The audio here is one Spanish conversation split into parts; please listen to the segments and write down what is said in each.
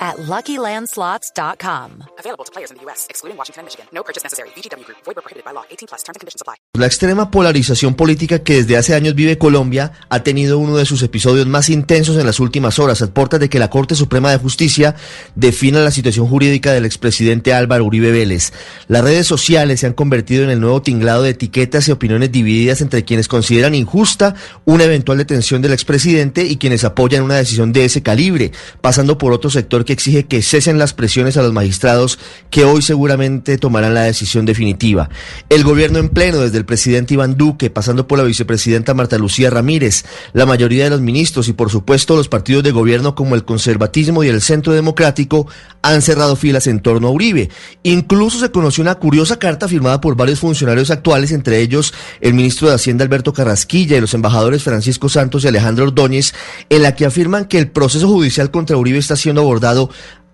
at LuckyLandSlots.com. Available to players in the U.S., excluding Washington and Michigan. No purchase necessary. VGW Group. Void prohibited by law. 18 plus. Terms and conditions apply. La extrema polarización política que desde hace años vive Colombia ha tenido uno de sus episodios más intensos en las últimas horas, a puertas de que la Corte Suprema de Justicia defina la situación jurídica del expresidente Álvaro Uribe Vélez. Las redes sociales se han convertido en el nuevo tinglado de etiquetas y opiniones divididas entre quienes consideran injusta una eventual detención del expresidente y quienes apoyan una decisión de ese calibre, pasando por otro sector que exige que cesen las presiones a los magistrados que hoy seguramente tomarán la decisión definitiva. El gobierno en pleno, desde el presidente Iván Duque, pasando por la vicepresidenta Marta Lucía Ramírez, la mayoría de los ministros y por supuesto los partidos de gobierno como el conservatismo y el centro democrático han cerrado filas en torno a Uribe. Incluso se conoció una curiosa carta firmada por varios funcionarios actuales, entre ellos el ministro de Hacienda Alberto Carrasquilla y los embajadores Francisco Santos y Alejandro Ordóñez, en la que afirman que el proceso judicial contra Uribe está siendo abordado lado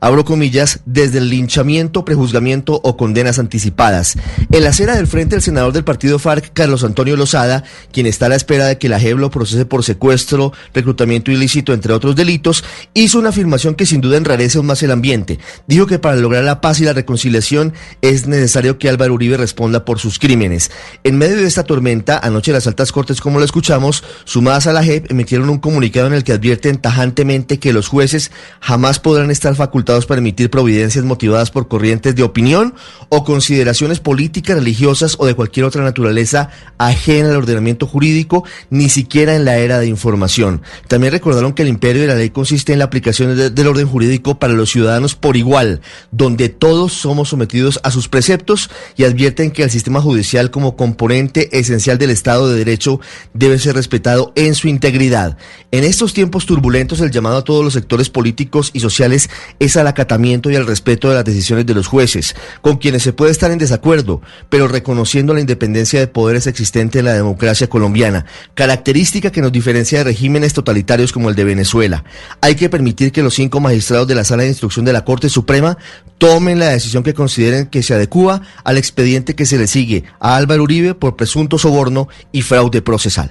abro comillas, desde el linchamiento, prejuzgamiento o condenas anticipadas. En la acera del frente, el senador del partido FARC, Carlos Antonio Lozada, quien está a la espera de que la JEP lo procese por secuestro, reclutamiento ilícito, entre otros delitos, hizo una afirmación que sin duda enrarece aún más el ambiente. Dijo que para lograr la paz y la reconciliación es necesario que Álvaro Uribe responda por sus crímenes. En medio de esta tormenta, anoche las altas cortes, como lo escuchamos, sumadas a la JEP, emitieron un comunicado en el que advierten tajantemente que los jueces jamás podrán estar facultados para emitir providencias motivadas por corrientes de opinión o consideraciones políticas, religiosas o de cualquier otra naturaleza ajena al ordenamiento jurídico, ni siquiera en la era de información. También recordaron que el imperio de la ley consiste en la aplicación del orden jurídico para los ciudadanos por igual, donde todos somos sometidos a sus preceptos y advierten que el sistema judicial como componente esencial del Estado de Derecho debe ser respetado en su integridad. En estos tiempos turbulentos, el llamado a todos los sectores políticos y sociales es al acatamiento y al respeto de las decisiones de los jueces, con quienes se puede estar en desacuerdo, pero reconociendo la independencia de poderes existente en la democracia colombiana, característica que nos diferencia de regímenes totalitarios como el de Venezuela. Hay que permitir que los cinco magistrados de la Sala de Instrucción de la Corte Suprema tomen la decisión que consideren que se adecua al expediente que se le sigue a Álvaro Uribe por presunto soborno y fraude procesal.